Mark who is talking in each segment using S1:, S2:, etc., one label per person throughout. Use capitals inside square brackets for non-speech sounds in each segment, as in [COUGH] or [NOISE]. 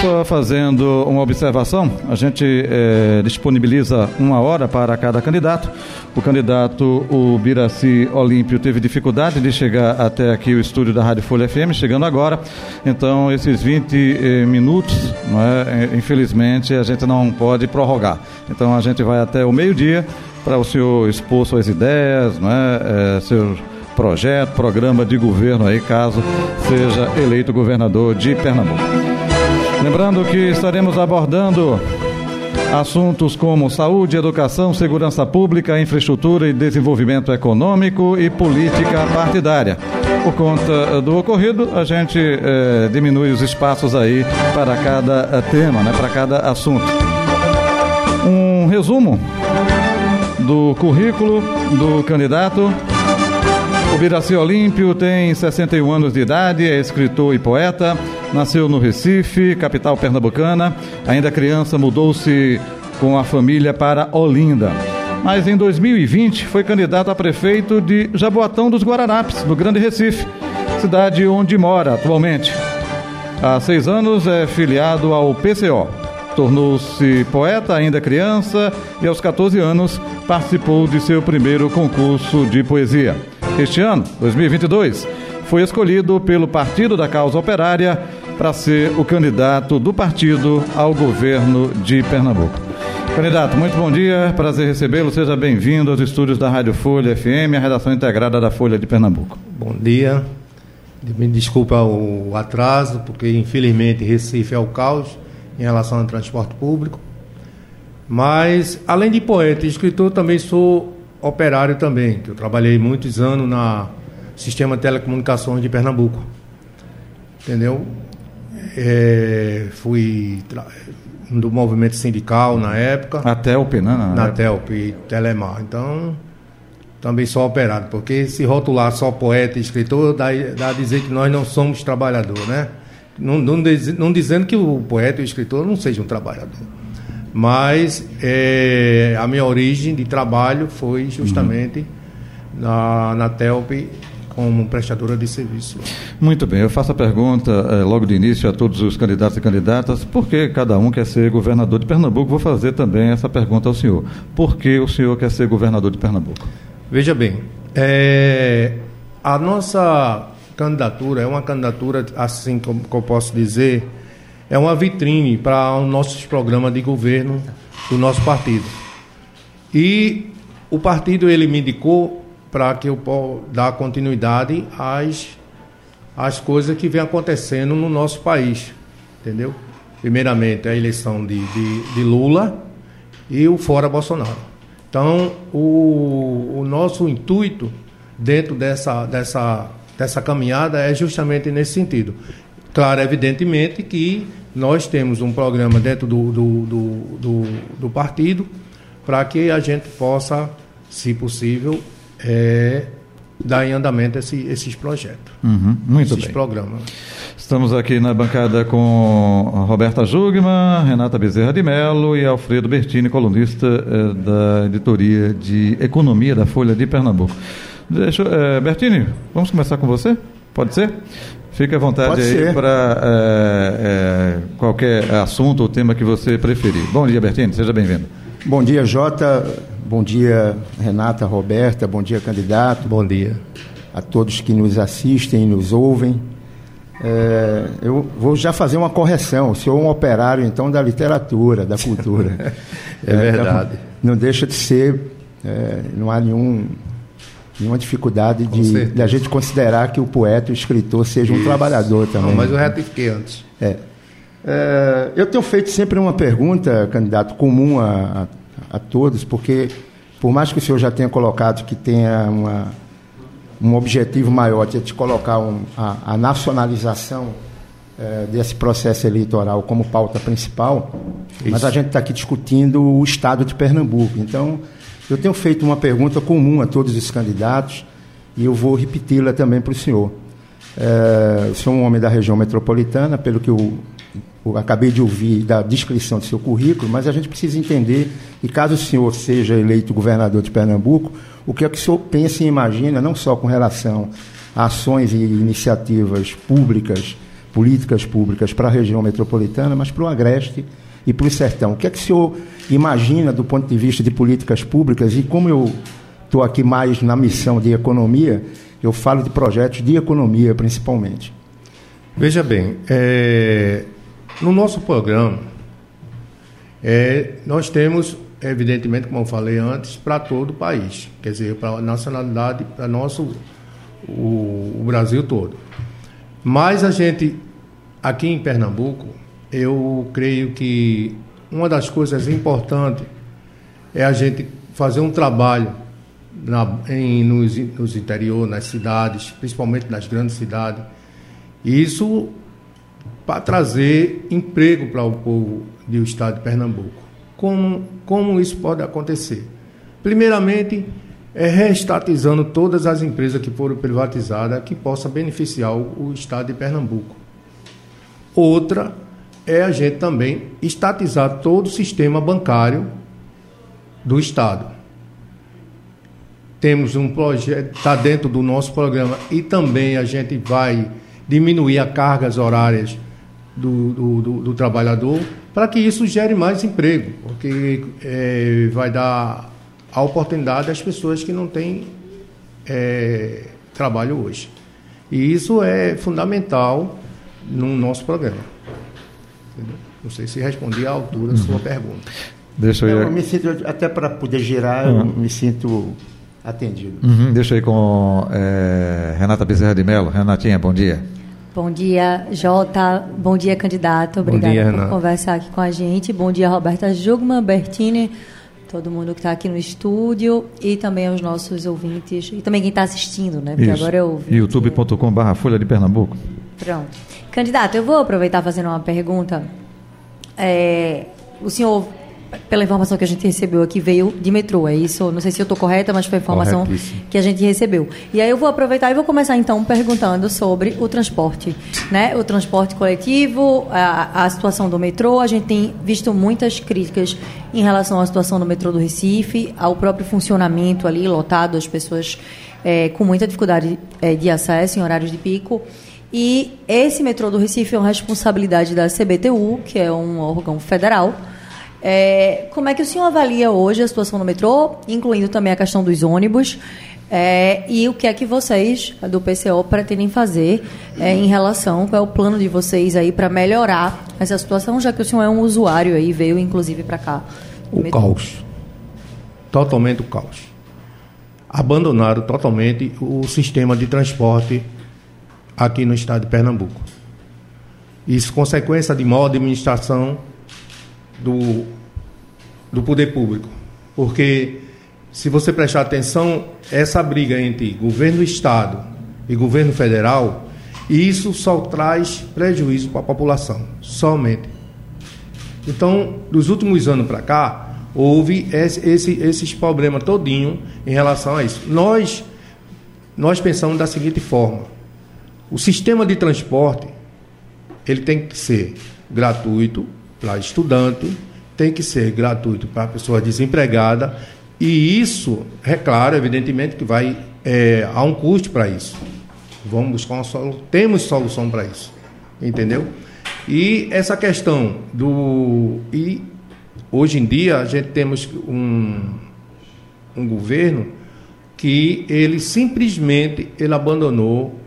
S1: Só fazendo uma observação, a gente é, disponibiliza uma hora para cada candidato. O candidato, o Biraci Olímpio, teve dificuldade de chegar até aqui o estúdio da Rádio Folha FM, chegando agora. Então, esses 20 eh, minutos, é, eh, infelizmente, a gente não pode prorrogar. Então, a gente vai até o meio-dia para o senhor expor suas ideias, não é, é seu projeto, programa de governo aí, caso seja eleito governador de Pernambuco. Lembrando que estaremos abordando assuntos como saúde, educação, segurança pública, infraestrutura e desenvolvimento econômico e política partidária. Por conta do ocorrido, a gente eh, diminui os espaços aí para cada eh, tema, né, para cada assunto. Um resumo do currículo do candidato. O Biraci Olímpio tem 61 anos de idade, é escritor e poeta Nasceu no Recife, capital pernambucana. Ainda criança, mudou-se com a família para Olinda. Mas em 2020 foi candidato a prefeito de Jaboatão dos Guararapes, no Grande Recife, cidade onde mora atualmente. Há seis anos é filiado ao PCO. Tornou-se poeta ainda criança e aos 14 anos participou de seu primeiro concurso de poesia. Este ano, 2022, foi escolhido pelo Partido da Causa Operária para ser o candidato do partido ao governo de Pernambuco. Candidato, muito bom dia, prazer recebê-lo. Seja bem-vindo aos estúdios da Rádio Folha FM, a redação integrada da Folha de Pernambuco.
S2: Bom dia. Me desculpa o atraso, porque infelizmente Recife é o caos em relação ao transporte público. Mas, além de poeta e escritor, também sou operário também, eu trabalhei muitos anos na Sistema de Telecomunicações de Pernambuco. Entendeu? É, fui do movimento sindical na época.
S1: A TELP, né?
S2: Na, na TELP e Telemar. Então, também sou operado, porque se rotular só poeta e escritor, dá, dá a dizer que nós não somos trabalhador, né? Não, não, não dizendo que o poeta e o escritor não sejam um trabalhador. Mas é, a minha origem de trabalho foi justamente uhum. na, na TELP como prestadora de serviço.
S1: Muito bem, eu faço a pergunta eh, logo de início a todos os candidatos e candidatas, por que cada um quer ser governador de Pernambuco? Vou fazer também essa pergunta ao senhor. Por que o senhor quer ser governador de Pernambuco?
S2: Veja bem, é, a nossa candidatura é uma candidatura, assim como eu posso dizer, é uma vitrine para os nossos programas de governo do nosso partido. E o partido ele me indicou para que eu possa dar continuidade às, às coisas que vem acontecendo no nosso país, entendeu? Primeiramente, a eleição de, de, de Lula e o fora Bolsonaro. Então, o, o nosso intuito dentro dessa, dessa, dessa caminhada é justamente nesse sentido. Claro, evidentemente que nós temos um programa dentro do, do, do, do, do partido para que a gente possa, se possível, é, dar em andamento esse, esses projetos,
S1: uhum, muito
S2: esses
S1: bem.
S2: programas.
S1: Estamos aqui na bancada com Roberta Jugman, Renata Bezerra de Mello e Alfredo Bertini, colunista eh, da editoria de Economia da Folha de Pernambuco. Deixa, eh, Bertini, vamos começar com você? Pode ser? Fique à vontade Pode aí para eh, qualquer assunto ou tema que você preferir. Bom dia, Bertini, seja bem-vindo.
S3: Bom dia, Jota. Bom dia, Renata, Roberta. Bom dia, candidato.
S2: Bom dia.
S3: A todos que nos assistem e nos ouvem. É, eu vou já fazer uma correção. O senhor é um operário, então, da literatura, da cultura.
S2: é, [LAUGHS] é verdade.
S3: Então, não deixa de ser, é, não há nenhum, nenhuma dificuldade de, de, a gente considerar que o poeta o escritor seja um trabalhador também. Não,
S2: mas eu retifiquei antes.
S3: É. é. eu tenho feito sempre uma pergunta, candidato, comum a, a a todos, porque por mais que o senhor já tenha colocado que tenha uma, um objetivo maior de colocar um, a, a, nacionalização é, desse processo eleitoral como pauta principal, Isso. mas a gente está aqui discutindo o estado de Pernambuco. Então, eu tenho feito uma pergunta comum a todos os candidatos, e eu vou repeti-la também para o senhor. É, sou um homem da região metropolitana, pelo que eu, eu, acabei de ouvir da descrição do seu currículo, mas a gente precisa entender, e caso o senhor seja eleito governador de Pernambuco, o que é que o senhor pensa e imagina, não só com relação a ações e iniciativas públicas, políticas públicas para a região metropolitana, mas para o Agreste e para o Sertão. O que é que o senhor imagina do ponto de vista de políticas públicas e como eu estou aqui mais na missão de economia, eu falo de projetos de economia principalmente.
S2: Veja bem, é, no nosso programa, é, nós temos, evidentemente, como eu falei antes, para todo o país, quer dizer, para a nacionalidade, para nosso o, o Brasil todo. Mas a gente, aqui em Pernambuco, eu creio que uma das coisas importantes é a gente fazer um trabalho na, em, nos, nos interior, nas cidades, principalmente nas grandes cidades. Isso para trazer emprego para o povo do estado de Pernambuco. Como, como isso pode acontecer? Primeiramente, é reestatizando todas as empresas que foram privatizadas que possa beneficiar o, o estado de Pernambuco. Outra é a gente também estatizar todo o sistema bancário do estado temos um projeto, está dentro do nosso programa e também a gente vai diminuir as cargas horárias do, do, do, do trabalhador para que isso gere mais emprego, porque é, vai dar a oportunidade às pessoas que não têm é, trabalho hoje. E isso é fundamental no nosso programa. Entendeu? Não sei se respondi à altura da sua uhum. pergunta.
S3: Deixa eu... eu me sinto, até para poder girar, uhum. eu me sinto atendido.
S1: Uhum, deixa aí com é, Renata Bezerra de Mello. Renatinha, bom dia.
S4: Bom dia, Jota. Bom dia, candidato. Obrigada dia, por conversar aqui com a gente. Bom dia, Roberta Jugman, Bertini, todo mundo que está aqui no estúdio e também aos nossos ouvintes e também quem está assistindo, né?
S1: Porque Isso. agora eu youtube.com/barra Folha de Pernambuco.
S4: Pronto, candidato, eu vou aproveitar fazendo uma pergunta. É, o senhor pela informação que a gente recebeu aqui, veio de metrô. É isso? Não sei se eu estou correta, mas foi a informação que a gente recebeu. E aí eu vou aproveitar e vou começar então perguntando sobre o transporte. Né? O transporte coletivo, a, a situação do metrô. A gente tem visto muitas críticas em relação à situação do metrô do Recife, ao próprio funcionamento ali, lotado, as pessoas é, com muita dificuldade é, de acesso em horários de pico. E esse metrô do Recife é uma responsabilidade da CBTU, que é um órgão federal é, como é que o senhor avalia hoje a situação no metrô, incluindo também a questão dos ônibus? É, e o que é que vocês do PCO pretendem fazer é, em relação, qual é o plano de vocês aí para melhorar essa situação, já que o senhor é um usuário aí, veio inclusive para cá?
S2: O metrô. caos. Totalmente o caos. Abandonaram totalmente o sistema de transporte aqui no estado de Pernambuco. Isso consequência de mal administração do, do poder público. Porque, se você prestar atenção, essa briga entre governo do Estado e governo federal, isso só traz prejuízo para a população, somente. Então, dos últimos anos para cá, houve esse, esse, esses problemas todinho em relação a isso. Nós, nós pensamos da seguinte forma: o sistema de transporte ele tem que ser gratuito, para estudante, tem que ser gratuito para pessoa desempregada, e isso, é claro, evidentemente que vai é, há um custo para isso. Vamos buscar uma solução, temos solução para isso, entendeu? E essa questão do e hoje em dia a gente temos um, um governo que ele simplesmente ele abandonou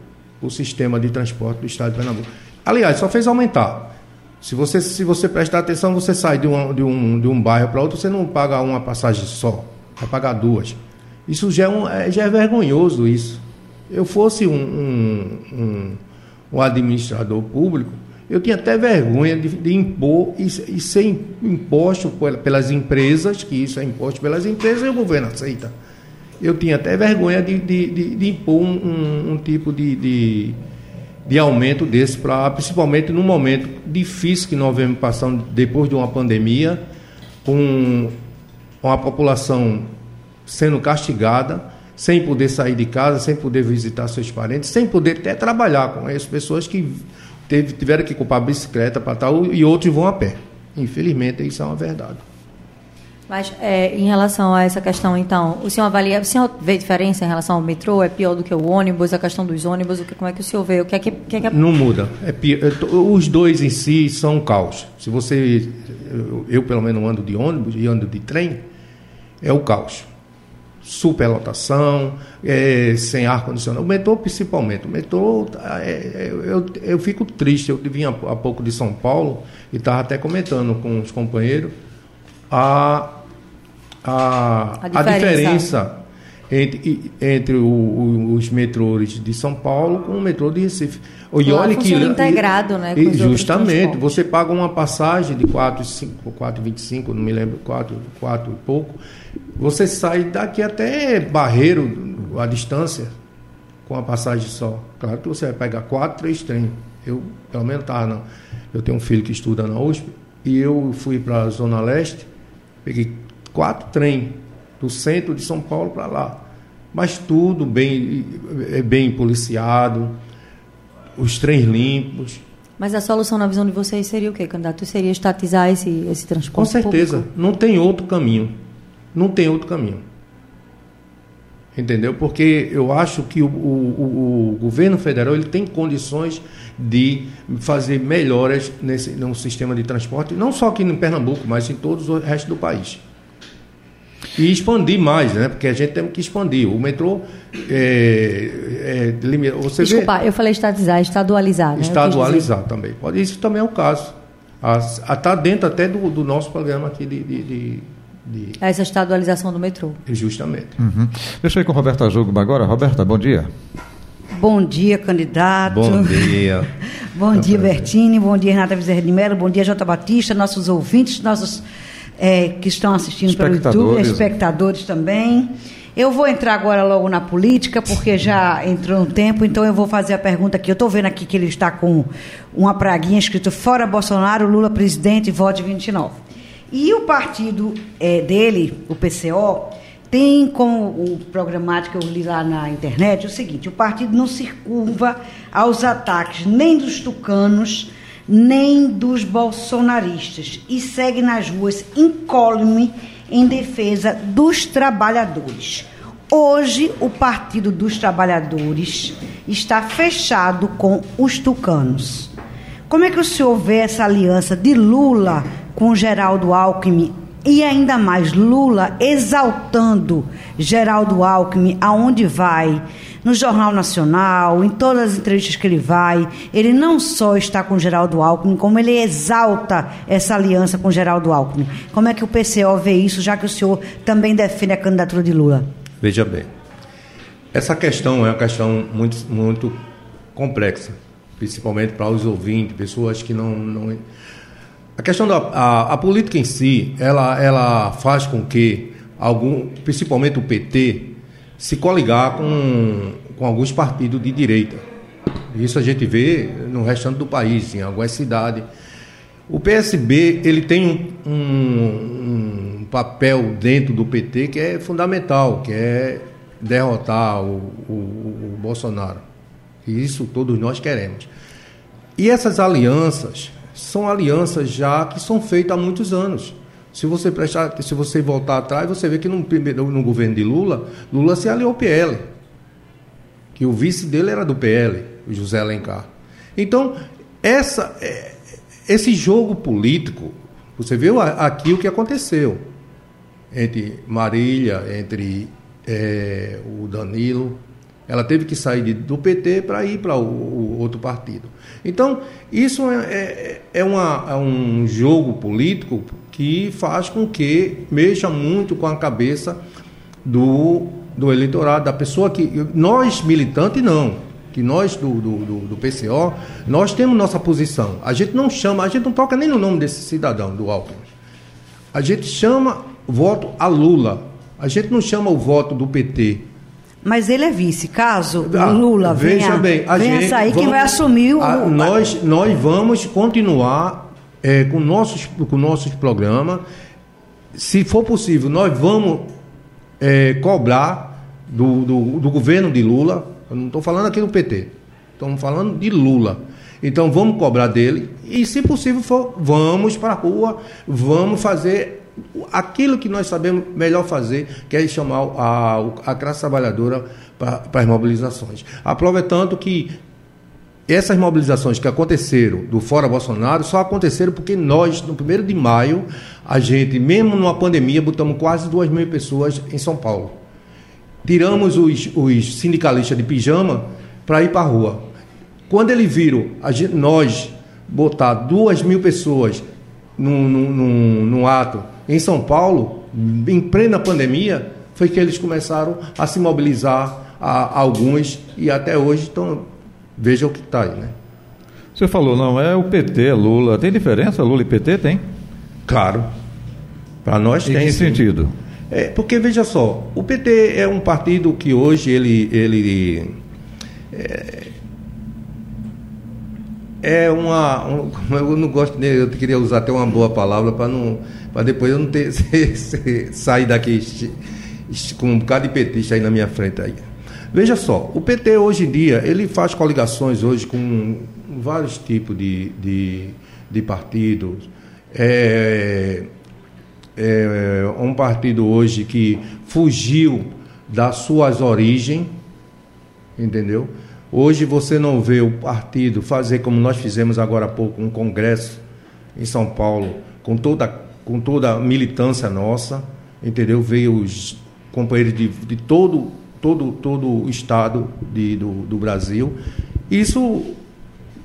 S2: o sistema de transporte do estado de Pernambuco. Aliás, só fez aumentar. Se você, se você prestar atenção, você sai de um, de um, de um bairro para outro, você não paga uma passagem só, vai pagar duas. Isso já é, um, é, já é vergonhoso isso. Eu fosse um, um, um, administrador público, eu tinha até vergonha de, de impor e, e, ser imposto pelas empresas, que isso é imposto pelas empresas e o governo aceita. Eu tinha até vergonha de, de, de, de impor um, um, tipo de, de aumento desse, pra, principalmente no momento difícil que nós vemos passando depois de uma pandemia, com, com a população sendo castigada, sem poder sair de casa, sem poder visitar seus parentes, sem poder até trabalhar com essas pessoas que teve, tiveram que comprar bicicleta para tal e outros vão a pé. Infelizmente, isso é uma verdade.
S4: Mas é, em relação a essa questão, então, o senhor avalia, o senhor vê diferença em relação ao metrô? É pior do que o ônibus? A questão dos ônibus? O que, como é que o senhor vê? O que é que, que, é que...
S2: Não muda. É pior, é, os dois em si são um caos. Se você, eu, eu pelo menos ando de ônibus e ando de trem, é o caos. Superlotação, é, sem ar condicionado. O metrô principalmente. O metrô, é, é eu, eu fico triste. Eu vim há pouco de São Paulo e estava até comentando com os companheiros a a, a diferença, a diferença entre, entre o, o, os metrôs de São Paulo com o metrô de Recife.
S4: E olha que integrado, né?
S2: E, justamente, você paga uma passagem de 4,25, não me lembro, 4, 4 e pouco. Você sai daqui até Barreiro, a distância, com a passagem só. Claro que você vai pegar 4, 3 trens. Eu, pelo menos, tá, não. eu tenho um filho que estuda na USP e eu fui para a Zona Leste, peguei quatro trem do centro de São Paulo para lá. Mas tudo bem, é bem policiado, os trens limpos.
S4: Mas a solução na visão de vocês seria o quê, candidato? Seria estatizar esse, esse transporte Com
S2: certeza.
S4: Público?
S2: Não tem outro caminho. Não tem outro caminho. Entendeu? Porque eu acho que o, o, o, governo federal ele tem condições de fazer melhoras nesse, no sistema de transporte, não só aqui em Pernambuco, mas em todo o resto do país. E expandir mais, né? Porque a gente tem que expandir. O metrô é,
S4: é, você Desculpa, vê, eu falei estatizar, estadualizar. Né?
S2: Estadualizar também. Pode, isso também é o caso. Está dentro até do, do, nosso programa aqui de, de, de de...
S4: Essa estadualização do metrô.
S2: Justamente.
S1: Uhum. Deixa eu ir com Roberta Jogo agora. Roberta, bom dia.
S5: Bom dia, candidato.
S2: Bom dia. [LAUGHS]
S5: bom dia, Bertini. Bom dia, Renata Bezerra de Mello. Bom dia, Jota Batista, nossos ouvintes, nossos é, que estão assistindo pelo YouTube, espectadores também. Eu vou entrar agora logo na política, porque já entrou um tempo, então eu vou fazer a pergunta aqui. Eu estou vendo aqui que ele está com uma praguinha escrito Fora Bolsonaro, Lula presidente, vote 29. E o partido é, dele, o PCO, tem como o programático que eu li lá na internet o seguinte: o partido não se curva aos ataques nem dos tucanos nem dos bolsonaristas e segue nas ruas incólume em defesa dos trabalhadores. Hoje, o Partido dos Trabalhadores está fechado com os tucanos. Como é que o senhor vê essa aliança de Lula com Geraldo Alckmin e ainda mais Lula exaltando Geraldo Alckmin aonde vai? no Jornal Nacional, em todas as entrevistas que ele vai, ele não só está com Geraldo Alckmin, como ele exalta essa aliança com Geraldo Alckmin. Como é que o PCO vê isso, já que o senhor também defende a candidatura de Lula?
S2: Veja bem, essa questão é uma questão muito, muito complexa, principalmente para os ouvintes, pessoas que não, não a questão da a, a, política em si, ela, ela faz com que algum, principalmente o PT, se coligar com, com alguns partidos de direita. Isso a gente vê no restante do país, em algumas cidades. O PSB ele tem um, um, um, papel dentro do PT que é fundamental, que é derrotar o, o, o Bolsonaro. Isso todos nós queremos. E essas alianças são alianças já que são feitas há muitos anos. Se você prestar, se você voltar atrás, você vê que no, no governo de Lula, Lula se aliou ao PL. Que o vice dele era do PL, o José Alencar. Então, essa, é, esse jogo político, você viu aqui o que aconteceu entre Marília, entre é, o Danilo. Ela teve que sair do PT para ir para o, o, outro partido. Então, isso é, é, é, uma, é um jogo político que faz com que mexa muito com a cabeça do, do eleitorado, da pessoa que. Nós, militantes, não. Que nós do, do, do, do PCO, nós temos nossa posição. A gente não chama, a gente não toca nem no nome desse cidadão, do Alckmin. A gente chama voto a Lula. A gente não chama o voto do PT.
S5: Mas ele é vice. Caso ah, Lula venha, bem, a venha gente, sair, vamos, quem vai assumir o.
S2: A, nós, nós vamos continuar é, com nossos com nossos programas. Se for possível, nós vamos é, cobrar do, do, do governo de Lula, eu não estou falando aqui do PT, estamos falando de Lula. Então vamos cobrar dele e, se possível for, vamos para a rua, vamos fazer aquilo que nós sabemos melhor fazer, que é chamar a, a classe trabalhadora para, para as mobilizações. A é tanto que essas mobilizações que aconteceram do Fora Bolsonaro só aconteceram porque nós, no 1 de maio, a gente, mesmo numa pandemia, botamos quase 2 mil pessoas em São Paulo. Tiramos os, os sindicalistas de pijama para ir para a rua. Quando eles viram gente, nós botar 2 mil pessoas num, num, num, num ato em São Paulo, em plena pandemia, foi que eles começaram a se mobilizar, a, a alguns, e até hoje estão Veja o que está aí, né?
S1: Você falou, não, é o PT, é Lula. Tem diferença Lula e PT? Tem?
S2: Claro. Para nós
S1: em
S2: tem.
S1: Em que sim. sentido?
S2: É, porque, veja só, o PT é um partido que hoje ele. ele é, é uma. Um, [LAUGHS] eu não gosto nem. Eu queria usar até uma boa palavra para não. Para depois eu não ter. [LAUGHS] sair daqui com um bocado de petista aí na minha frente aí. Veja só, o PT hoje em dia, ele faz coligações hoje com vários tipos de, de, de partidos. É, é um partido hoje que fugiu das suas origens, entendeu? Hoje você não vê o partido fazer como nós fizemos agora há pouco, um congresso em São Paulo, com toda, com toda a militância nossa, entendeu? Veio os companheiros de, de todo todo, todo o estado de, do, do Brasil. Isso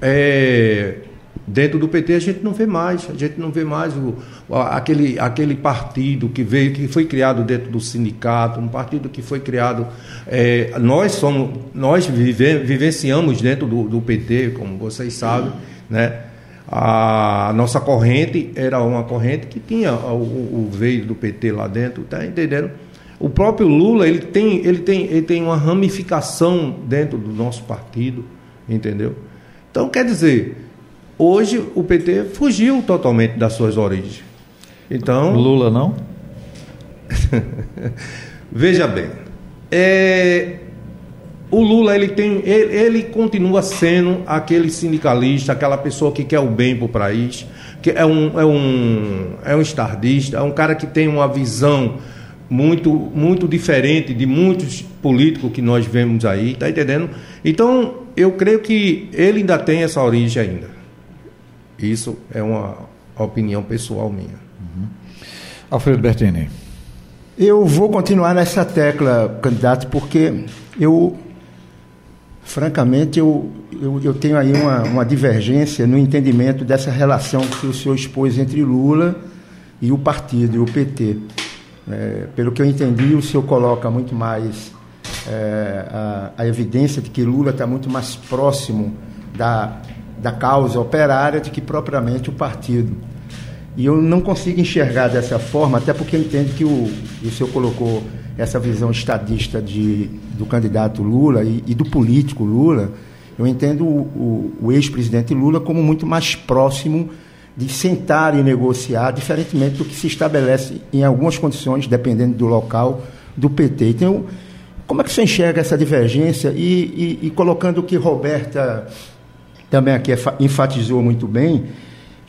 S2: é, dentro do PT a gente não vê mais, a gente não vê mais o, aquele, aquele partido que veio, que foi criado dentro do sindicato, um partido que foi criado. É, nós somos, nós vive, vivenciamos dentro do, do PT, como vocês sabem, né? A nossa corrente era uma corrente que tinha o, o veio do PT lá dentro, tá entendendo? O próprio Lula ele tem, ele tem, ele tem uma ramificação dentro do nosso partido, entendeu? Então, quer dizer, hoje o PT fugiu totalmente das suas origens. Então.
S1: Lula não? [LAUGHS]
S2: Veja bem, é, o Lula ele tem, ele, ele, continua sendo aquele sindicalista, aquela pessoa que quer o bem para o país, que é um, é um, é um estardista, é um cara que tem uma visão muito, muito diferente de muitos políticos que nós vemos aí, tá entendendo? Então, eu creio que ele ainda tem essa origem ainda. Isso é uma opinião pessoal minha. Uhum.
S1: Alfredo Bertini.
S3: Eu vou continuar nessa tecla, candidato, porque eu, francamente, eu, eu, eu tenho aí uma, uma divergência no entendimento dessa relação que o senhor expôs entre Lula e o partido, e o PT. É, pelo que eu entendi, o senhor coloca muito mais é, a, a, evidência de que Lula está muito mais próximo da, da causa operária do que propriamente o partido. E eu não consigo enxergar dessa forma, até porque eu entendo que o, o senhor colocou essa visão estadista de, do candidato Lula e, e do político Lula. Eu entendo o, o, o ex-presidente Lula como muito mais próximo de sentar e negociar, diferentemente do que se estabelece em algumas condições, dependendo do local, do PT. Então, como é que você enxerga essa divergência? E, e, e colocando o que Roberta também aqui enfatizou muito bem,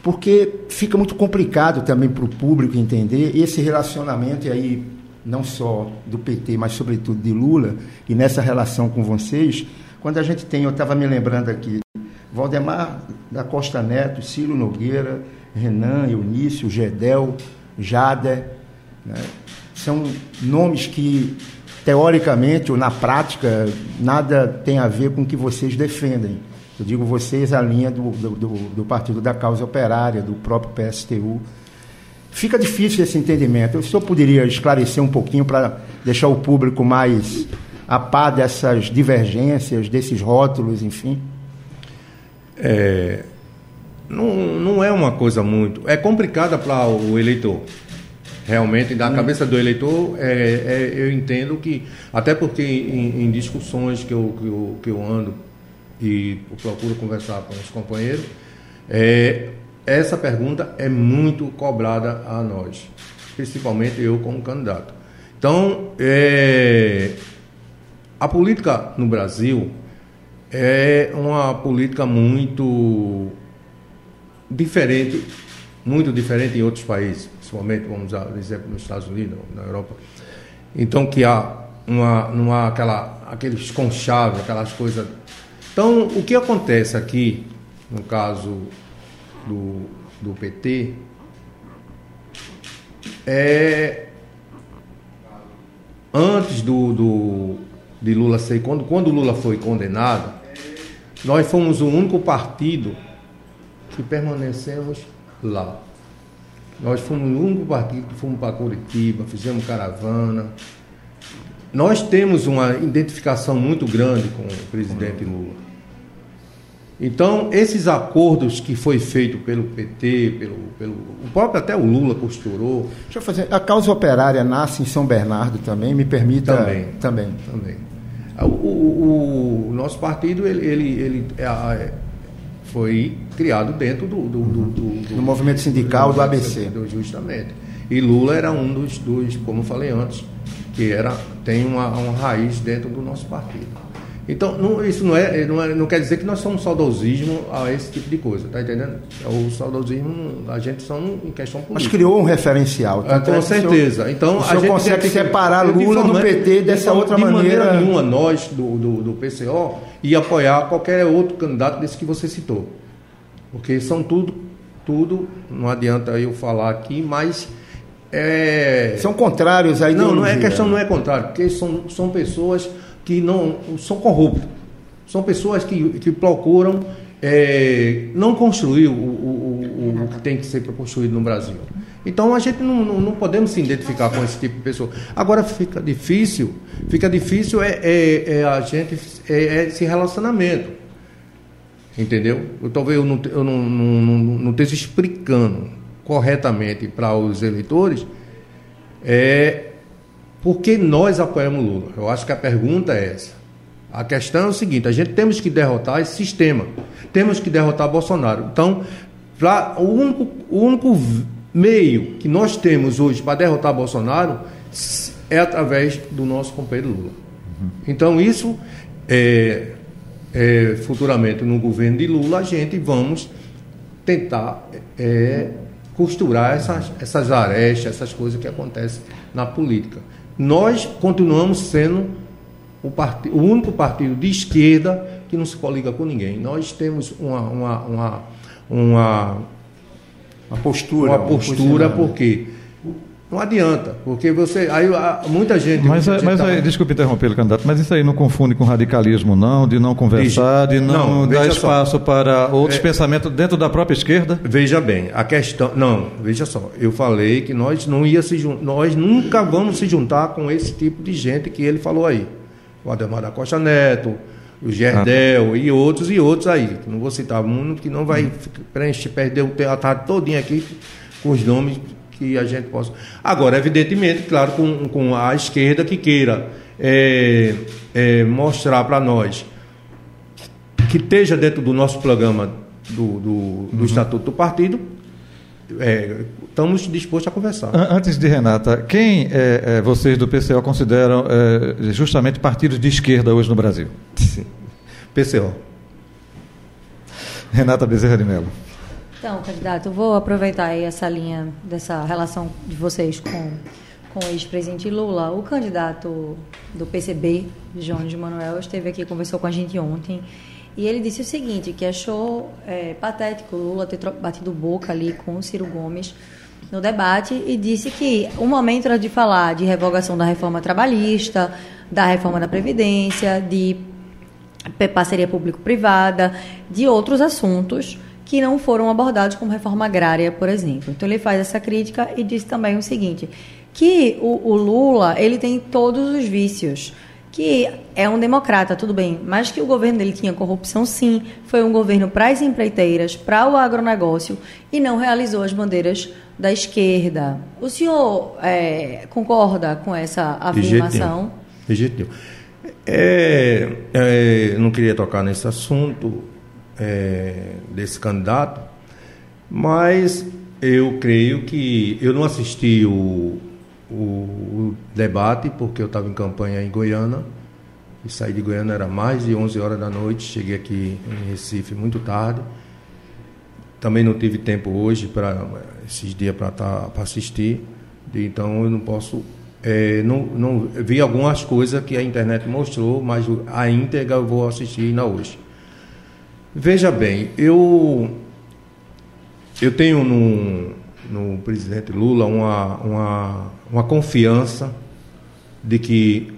S3: porque fica muito complicado também para o público entender esse relacionamento, e aí não só do PT, mas sobretudo de Lula, e nessa relação com vocês, quando a gente tem, eu estava me lembrando aqui, Valdemar da Costa Neto, Ciro Nogueira, Renan, Eunício, Gedel, Jader. Né? São nomes que, teoricamente ou na prática, nada tem a ver com o que vocês defendem. Eu digo vocês, a linha do, do, do Partido da Causa Operária, do próprio PSTU. Fica difícil esse entendimento. O senhor poderia esclarecer um pouquinho para deixar o público mais a par dessas divergências, desses rótulos, enfim?
S2: é, não, não é uma coisa muito. É complicada para o eleitor. Realmente, da hum. cabeça do eleitor, é, é, eu entendo que, até porque em, em discussões que eu, que, eu, que eu ando e procuro conversar com os companheiros, é, essa pergunta é muito cobrada a nós, principalmente eu como candidato. Então, é, a política no Brasil é uma política muito diferente, muito diferente em outros países, principalmente, vamos exemplo, nos Estados Unidos, na Europa. Então, que há uma, não há aquela, aqueles conchaves, aquelas coisas. Então, o que acontece aqui, no caso do, do PT, é antes do, do de Lula ser quando quando Lula foi condenado, nós fomos o único partido que permanecemos lá. Nós fomos o único partido que fomos para Curitiba, fizemos caravana. Nós temos uma identificação muito grande com o presidente Lula. Então, esses acordos que foi feito pelo PT, pelo, pelo o próprio até o Lula costurou.
S3: Deixa eu fazer. A causa operária nasce em São Bernardo também, me permita.
S2: Também. Também. também. O, o, o nosso partido ele, ele, ele é, é foi criado dentro do, do, do, do,
S3: do movimento sindical do, ABC.
S2: justamente. E Lula era um dos, dos, como falei antes, que era, tem uma, uma raiz dentro do nosso partido. Então, não, isso não, é, não, é, não quer dizer que nós somos saudosismo a esse tipo de coisa, tá entendendo? O saudosismo, a gente são em questão política.
S3: Mas criou um referencial.
S2: É, com certeza. Senhor, então,
S3: a gente consegue separar Lula do PT dessa outra
S2: de
S3: maneira.
S2: De maneira nenhuma, nós do, do, do PCO e apoiar qualquer outro candidato desse que você citou. Porque são tudo, tudo, não adianta eu falar aqui, mas é...
S3: São contrários
S2: ideologia. Não, não é questão, não é contrário, porque são, são pessoas que não são corruptos. São pessoas que, que procuram é, não construir o, o, o, o, que tem que ser construído no Brasil. Então a gente não, não, não, podemos se identificar com esse tipo de pessoa. Agora fica difícil, fica difícil é, é, é a gente é, é, esse relacionamento. Entendeu? Eu, talvez eu não, eu não, não, não, não esteja explicando corretamente para os eleitores é por que nós apoiamos Lula? Eu acho que a pergunta é essa. A questão é o seguinte: a gente temos que derrotar esse sistema, temos que derrotar Bolsonaro. Então, pra, o, único, o único meio que nós temos hoje para derrotar Bolsonaro é através do nosso companheiro Lula. Então, isso, é, é, futuramente no governo de Lula, a gente vamos tentar é, costurar essas, essas arestas, essas coisas que acontecem na política nós continuamos sendo o, part... o único partido de esquerda que não se coliga com ninguém. Nós temos uma, uma, uma, uma,
S3: uma postura.
S2: Uma postura, porque não adianta, porque você. Aí muita gente.
S1: Mas, mas tá... aí, desculpe interromper, candidato, mas isso aí não confunde com radicalismo, não, de não conversar, de não, não dar espaço só. para outros é, pensamentos dentro da própria esquerda?
S2: Veja bem, a questão. Não, veja só, eu falei que nós não ia se nós nunca vamos se juntar com esse tipo de gente que ele falou aí. O Ademar da Costa Neto, o Gerdel ah. e outros e outros aí. Não vou citar muito, que não vai hum. preencher, perder a tarde todinha aqui com os nomes que a gente possa. Agora, evidentemente, claro, com, com a esquerda que queira é, é, mostrar para nós que esteja dentro do nosso programa do, do, do uhum. Estatuto do Partido, é, estamos dispostos a conversar.
S1: Antes de Renata, quem é, é, vocês do PCO consideram é, justamente partidos de esquerda hoje no Brasil?
S2: PCO.
S1: Renata Bezerra de Mello.
S4: Então, candidato, vou aproveitar aí essa linha dessa relação de vocês com, com o ex-presidente Lula. O candidato do PCB, de Manuel, esteve aqui conversou com a gente ontem e ele disse o seguinte, que achou é, patético Lula ter batido boca ali com o Ciro Gomes no debate e disse que o momento era de falar de revogação da reforma trabalhista, da reforma da Previdência, de parceria público-privada, de outros assuntos que não foram abordados como reforma agrária, por exemplo. Então ele faz essa crítica e diz também o seguinte, que o, o Lula ele tem todos os vícios, que é um democrata, tudo bem, mas que o governo dele tinha corrupção, sim, foi um governo para as empreiteiras, para o agronegócio e não realizou as bandeiras da esquerda. O senhor é, concorda com essa afirmação?
S2: De jeito nenhum. É, é, não queria tocar nesse assunto, é, desse candidato, mas eu creio que eu não assisti o, o, o debate porque eu estava em campanha em Goiânia E saí de Goiânia, era mais de 11 horas da noite. Cheguei aqui em Recife muito tarde. Também não tive tempo hoje para esses dias para tá, assistir. Então eu não posso. É, não, não vi algumas coisas que a internet mostrou, mas a íntegra eu vou assistir ainda hoje. Veja bem, eu eu tenho no, no presidente Lula uma, uma, uma confiança de que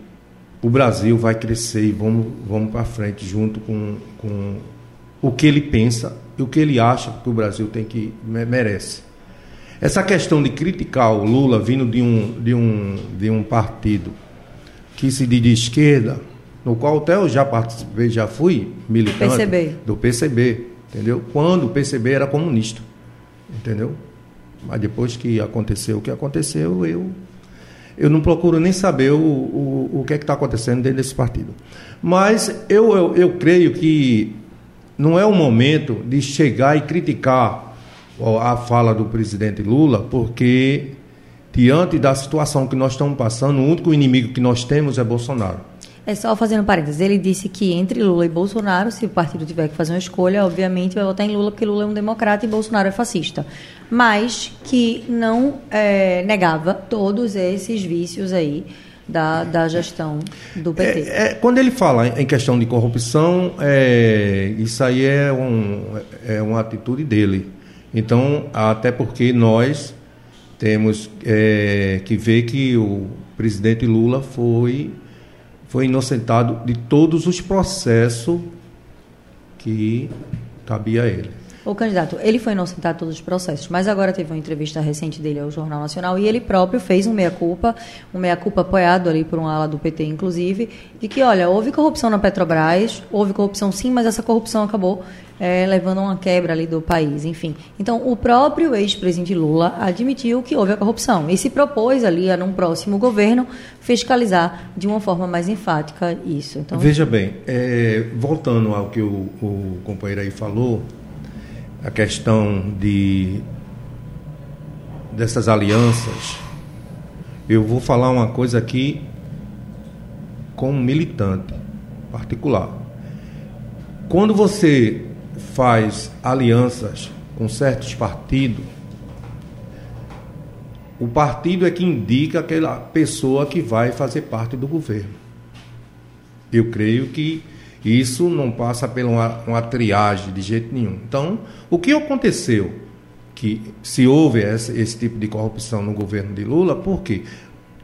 S2: o Brasil vai crescer e vamos, vamos para frente junto com, com o que ele pensa e o que ele acha que o Brasil tem que merece. Essa questão de criticar o Lula vindo de um, de um, de um partido que se diz de esquerda, no qual até eu já participei, já fui militante
S4: PCB.
S2: do PCB, entendeu? Quando o PCB era comunista, entendeu? Mas depois que aconteceu o que aconteceu, eu eu não procuro nem saber o, o, o que é que está acontecendo dentro desse partido. Mas eu, eu, eu creio que não é o momento de chegar e criticar a fala do presidente Lula, porque diante da situação que nós estamos passando, o único inimigo que nós temos é Bolsonaro.
S4: É só fazendo parênteses, ele disse que entre Lula e Bolsonaro, se o partido tiver que fazer uma escolha, obviamente vai votar em Lula, porque Lula é um democrata e Bolsonaro é fascista. Mas que não é, negava todos esses vícios aí da, da gestão do PT.
S2: É, é, quando ele fala em questão de corrupção, é, isso aí é, um, é uma atitude dele. Então, até porque nós temos é, que ver que o presidente Lula foi, foi inocentado de todos os processos que cabia a ele.
S4: O candidato, ele foi inocentado de todos os processos, mas agora teve uma entrevista recente dele ao Jornal Nacional e ele próprio fez um meia-culpa, um meia-culpa apoiado ali por uma ala do PT, inclusive, de que, olha, houve corrupção na Petrobras, houve corrupção sim, mas essa corrupção acabou é, levando a uma quebra ali do país, enfim. Então, o próprio ex-presidente Lula admitiu que houve a corrupção e se propôs ali, a num próximo governo, fiscalizar de uma forma mais enfática isso. Então,
S2: Veja bem, é, voltando ao que o, o companheiro aí falou, a questão de dessas alianças, eu vou falar uma coisa aqui como militante particular. Quando você faz alianças com certos partidos, o partido é que indica aquela pessoa que vai fazer parte do governo. Eu creio que isso não passa por uma, uma triagem de jeito nenhum. Então, o que aconteceu? Que se houve esse, esse tipo de corrupção no governo de Lula, por quê?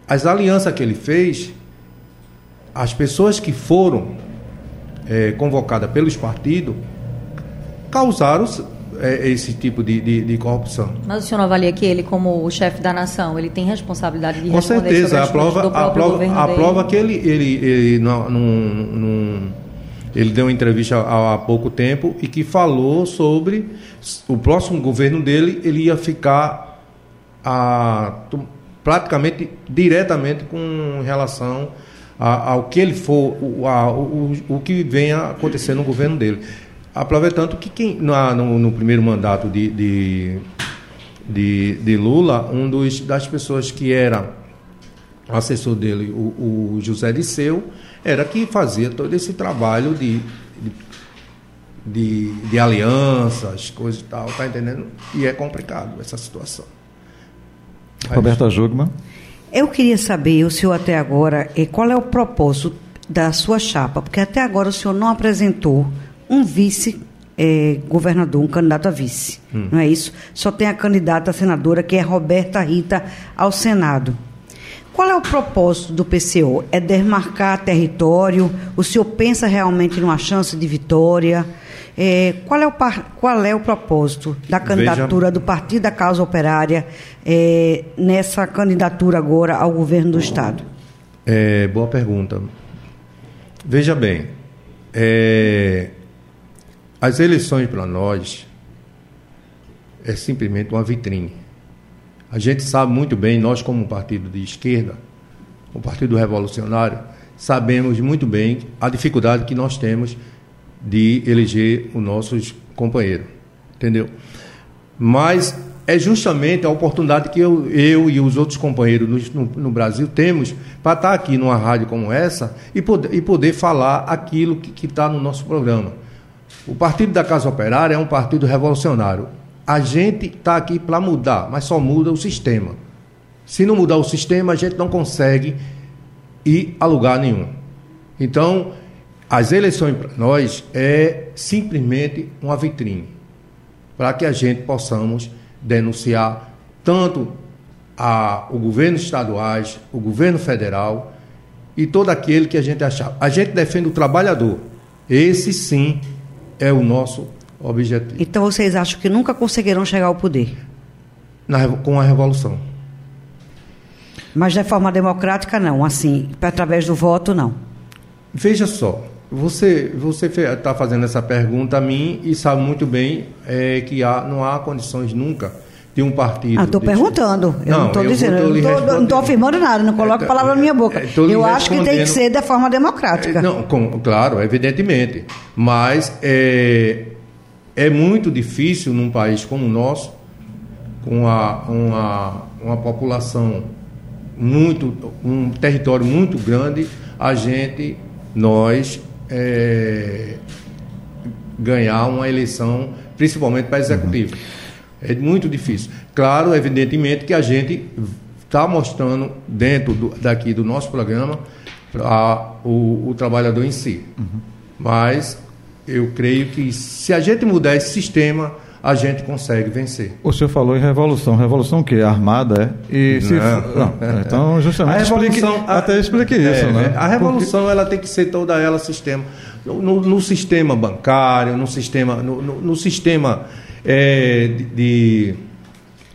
S2: As alianças que ele fez, as pessoas que foram é, convocadas pelos partidos, causaram é, esse tipo de, de, de, corrupção.
S4: Mas o senhor não avalia que ele, como o chefe da nação, ele tem responsabilidade de
S2: Com certeza, a prova, a prova, a prova que ele, ele, ele não, não, não ele deu uma entrevista há, há pouco tempo e que falou sobre o próximo governo dele, ele ia ficar a, praticamente diretamente com relação a, ao que ele for, a, o, o que venha acontecer no governo dele. Aproveitando que quem, na, no, no, primeiro mandato de, de, de, de Lula, um dos, das pessoas que era assessor dele, o, o José Disseu, era que fazia todo esse trabalho de, de, de, de alianças, coisas e tal, tá entendendo? E é complicado essa situação.
S1: Mas... Roberta Jugman.
S5: Eu queria saber, o senhor até agora, eh, qual é o propósito da sua chapa? Porque até agora o senhor não apresentou um vice é, governador, um candidato a vice, hum. não é isso? Só tem a candidata a senadora, que é Roberta Rita, ao Senado. Qual é o propósito do PCO? É demarcar território? O senhor pensa realmente numa chance de vitória? É, qual, é o, qual é o propósito da candidatura Veja... do Partido da Causa Operária é, nessa candidatura agora ao governo do Estado?
S2: É, boa pergunta. Veja bem, é, as eleições para nós é simplesmente uma vitrine. A gente sabe muito bem, nós como partido de esquerda, o Partido Revolucionário, sabemos muito bem a dificuldade que nós temos de eleger os nossos companheiros, entendeu? Mas é justamente a oportunidade que eu, eu e os outros companheiros no, no, no Brasil temos para estar aqui numa rádio como essa e poder, e poder falar aquilo que está no nosso programa. O Partido da Casa Operária é um partido revolucionário. A gente está aqui para mudar, mas só muda o sistema. Se não mudar o sistema, a gente não consegue ir a lugar nenhum. Então, as eleições para nós é simplesmente uma vitrine para que a gente possamos denunciar tanto a, o governo estaduais, o governo federal e todo aquele que a gente achar. A gente defende o trabalhador. Esse sim é o nosso objetivo.
S5: Então vocês acham que nunca conseguirão chegar ao poder?
S2: Na, com a revolução.
S5: Mas de forma democrática não, assim, através do voto não.
S2: Veja só, você você está fazendo essa pergunta a mim e sabe muito bem é, que há, não há condições nunca de um partido.
S5: Ah, estou perguntando. Eu não estou dizendo, eu não estou afirmando nada, não coloco é, palavra na minha boca. É, eu acho que tem que ser de forma democrática.
S2: É, não, com, claro, evidentemente. Mas é, muito difícil num país como o nosso, com a, uma, uma população muito, um território muito grande, a gente, nós é, ganhar uma eleição, principalmente para executivo. Uhum. É muito difícil. Claro, evidentemente que a gente está mostrando dentro do, daqui do nosso programa a, o, o, trabalhador em si. Uhum. Mas eu creio que se a gente mudar esse sistema, a gente consegue vencer.
S1: O senhor falou em revolução. Revolução o quê? Armada, é? E se... Não. Não, então, justamente, a revolução, explique, a, até explique é, isso. Né?
S2: A revolução Porque... ela tem que ser toda ela sistema. No, no sistema bancário, no sistema, no, no, no sistema é, de, de,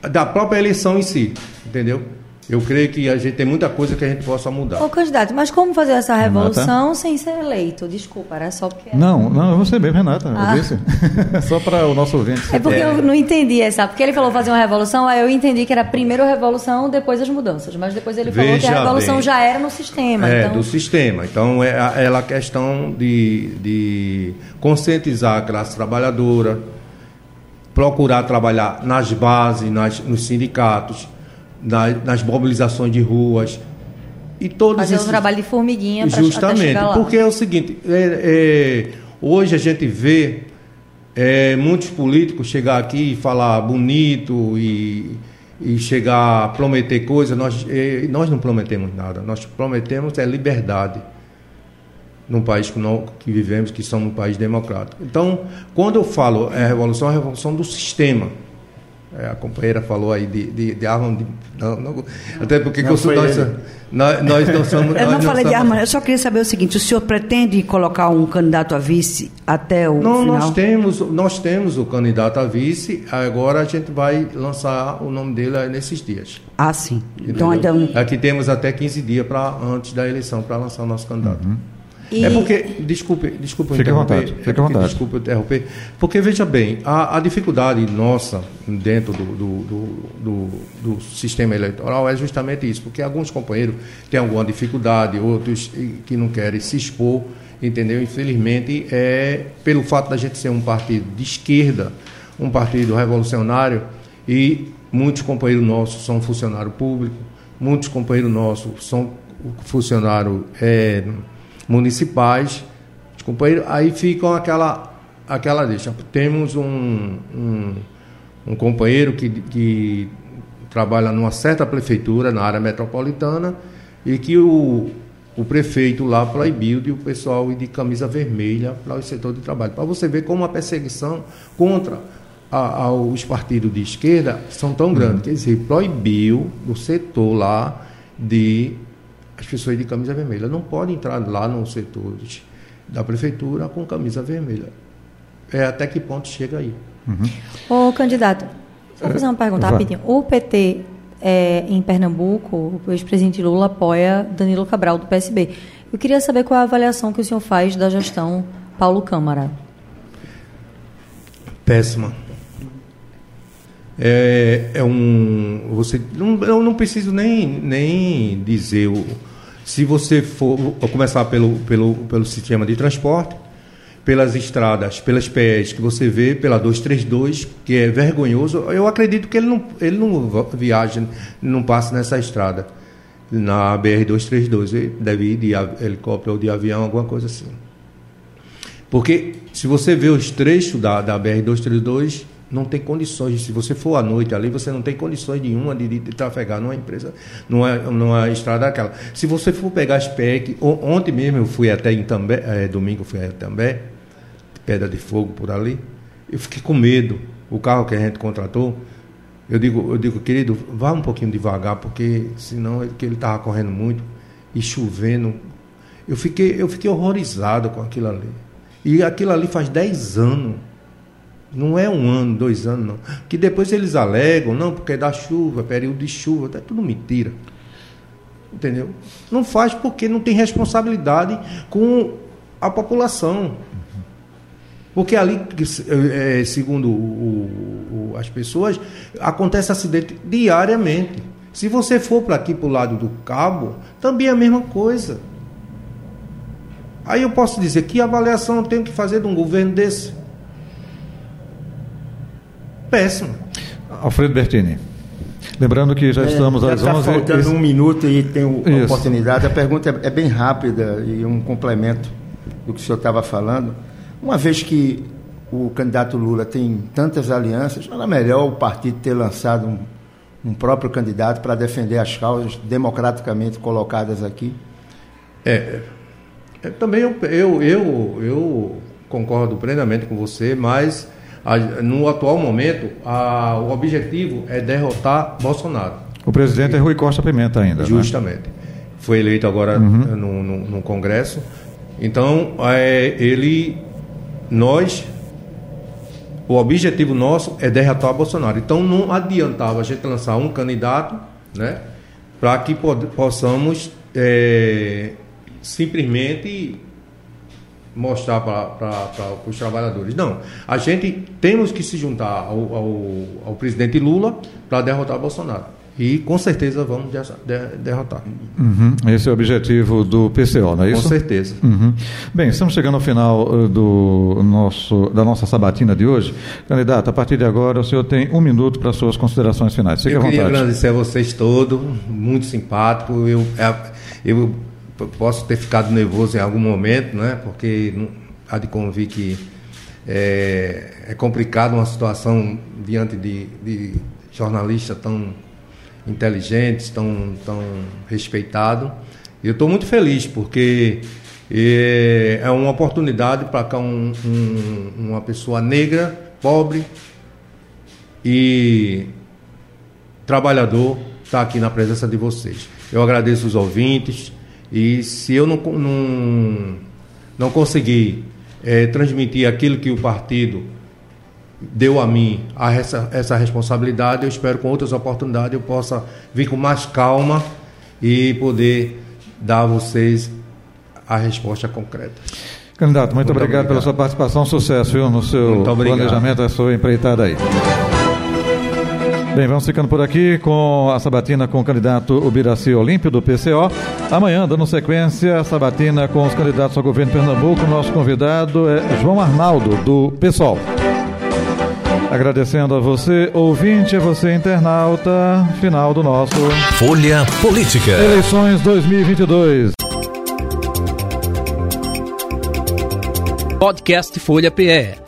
S2: da própria eleição em si, entendeu? Eu creio que a gente tem muita coisa que a gente possa mudar.
S4: Ô, candidato, mas como fazer essa revolução sem ser eleito? Desculpa, era só porque.
S1: Não, não, eu vou ser bem, Renata. Ah. Eu disse. [LAUGHS] só para o nosso ouvinte.
S4: É porque é. eu não entendi essa. Porque ele falou fazer uma revolução, aí eu entendi que era primeiro a revolução, depois as mudanças. Mas depois ele falou Veja que a revolução bem. já era no sistema.
S2: É,
S4: então...
S2: do sistema. Então, é, é a questão de, de conscientizar a classe trabalhadora, procurar trabalhar nas bases, nas, nos sindicatos nas, nas mobilizações de ruas. E todos
S4: fazer esses... um trabalho de formiguinha para
S2: justamente porque é o seguinte é, é, hoje a gente vê é, muitos políticos chegar aqui e falar bonito e, e chegar a prometer coisas nós é, nós não prometemos nada. Nós prometemos é liberdade num país que, não, que vivemos que somos um país democrático. Então quando eu falo é a revolução é a revolução do sistema é, a companheira falou aí de, de, de arma. De, não, não, até porque não, nós, nós, nós, não somos. [LAUGHS]
S5: Eu
S2: não
S5: falei de arma, eu só queria saber o seguinte: o senhor pretende colocar um candidato a vice até o
S2: não,
S5: final?
S2: Nós temos, nós temos o candidato a vice, agora a gente vai lançar o nome dele nesses dias.
S5: Ah, sim. Então, então...
S2: Aqui temos até 15 dias pra, antes da eleição para lançar o nosso candidato. Uhum. E... É porque, desculpe, desculpe
S1: Fique interromper. À vontade, fique à vontade.
S2: Desculpe interromper. Porque, veja bem, a, a dificuldade nossa dentro do, do, do, do, sistema eleitoral é justamente isso, porque alguns companheiros têm alguma dificuldade, outros que não querem se expor, entendeu? Infelizmente, é pelo fato da gente ser um partido de esquerda, um partido revolucionário, e muitos companheiros nossos são funcionário público, muitos companheiros nossos são funcionário. É, municipais, os companheiros, aí ficam aquela, aquela deixa. Temos um, um, um companheiro que, que trabalha numa certa prefeitura, na área metropolitana, e que o, o prefeito lá proibiu de o pessoal ir de camisa vermelha para o setor de trabalho. Para você ver como a perseguição contra a, a, os partidos de esquerda são tão grandes. Uhum. Quer dizer, proibiu o setor lá de as pessoas de camisa vermelha. Não podem entrar lá nos setores da prefeitura com camisa vermelha. É até que ponto chega aí.
S4: Uhum. Ô, candidato, vou fazer uma pergunta é, rapidinho. O PT é, em Pernambuco, o ex-presidente Lula apoia Danilo Cabral, do PSB. Eu queria saber qual é a avaliação que o senhor faz da gestão Paulo Câmara.
S2: Péssima. É, é um. Você, não, eu não preciso nem, nem dizer o, se você for começar pelo, pelo, pelo sistema de transporte, pelas estradas, pelas PEs que você vê, pela 232, que é vergonhoso, eu acredito que ele não, ele não viaja, não passa nessa estrada, na BR-232. Ele deve ir de helicóptero ou de avião, alguma coisa assim. Porque se você vê os trechos da, da BR-232, não tem condições. Se você for à noite ali, você não tem condições nenhuma de, de, de trafegar numa empresa, numa, numa estrada daquela. Se você for pegar as PEC, ontem mesmo eu fui até em També, é, domingo eu fui até També, Pedra de Fogo por ali. Eu fiquei com medo. O carro que a gente contratou, eu digo, eu digo, querido, vá um pouquinho devagar, porque senão ele, ele estava correndo muito e chovendo. Eu fiquei, eu fiquei horrorizado com aquilo ali. E aquilo ali faz 10 anos. Não é um ano, dois anos, não. Que depois eles alegam, não, porque é da chuva, período de chuva, é tudo mentira. Entendeu? Não faz porque não tem responsabilidade com a população. Porque ali, é, segundo as pessoas, acontece acidente diariamente. Se você for para aqui, para o lado do cabo, também é a mesma coisa. Aí eu posso dizer que avaliação eu tenho que fazer de um governo desse? Péssimo.
S1: Alfredo Bertini. Lembrando que já é, estamos
S3: já
S1: às
S3: tá 11 faltando esse... um minuto e tem a oportunidade. A pergunta é, é bem rápida e um complemento do que o senhor estava falando. Uma vez que o candidato Lula tem tantas alianças, não era melhor o partido ter lançado um, um próprio candidato para defender as causas democraticamente colocadas aqui?
S2: É, é também eu, eu, eu, eu, concordo plenamente com você, mas no atual momento a, o objetivo é derrotar Bolsonaro.
S1: O presidente é Rui Costa Pimenta ainda.
S2: Né? Justamente. Né? Foi eleito agora uhum. no, no, no, Congresso. Então, é, ele nós, o objetivo nosso é derrotar Bolsonaro. Então não adiantava a gente lançar um candidato, né, para que possamos é, simplesmente mostrar para os trabalhadores. Não, a gente temos que se juntar ao, ao, ao presidente Lula para derrotar Bolsonaro. E com certeza vamos derrotar.
S1: Uhum. Esse é o objetivo do PCO, não é isso?
S2: Com certeza.
S1: Uhum. Bem, estamos chegando ao final uh, do nosso, da nossa sabatina de hoje. Candidato, a partir de agora o senhor tem um minuto para suas considerações finais.
S2: Fique
S1: eu
S2: queria agradecer a vocês todos, muito simpático. Eu, é, eu posso ter ficado nervoso em algum momento, né? porque há de convir que é, é complicado uma situação diante de, de jornalistas tão inteligentes, tão, tão respeitado. E eu estou muito feliz porque é, é uma oportunidade para um, um, uma pessoa negra, pobre e trabalhador estar tá aqui na presença de vocês. Eu agradeço os ouvintes e se eu não, não, não conseguir é, transmitir aquilo que o partido deu a mim a essa, essa responsabilidade. Eu espero com outras oportunidades eu possa vir com mais calma e poder dar a vocês a resposta concreta.
S1: Candidato, muito, muito obrigado, obrigado, pela sua participação. Sucesso viu, no seu planejamento, a sua empreitada aí. Bem, vamos ficando por aqui com a sabatina com o candidato Ubiraci Olímpio, do PCO. Amanhã, dando sequência, a sabatina com os candidatos ao governo de Pernambuco. Nosso convidado é João Arnaldo, do PSOL. Agradecendo a você, ouvinte, a você, internauta, final do nosso
S6: Folha Política.
S1: Eleições 2022.
S6: Podcast Folha PE.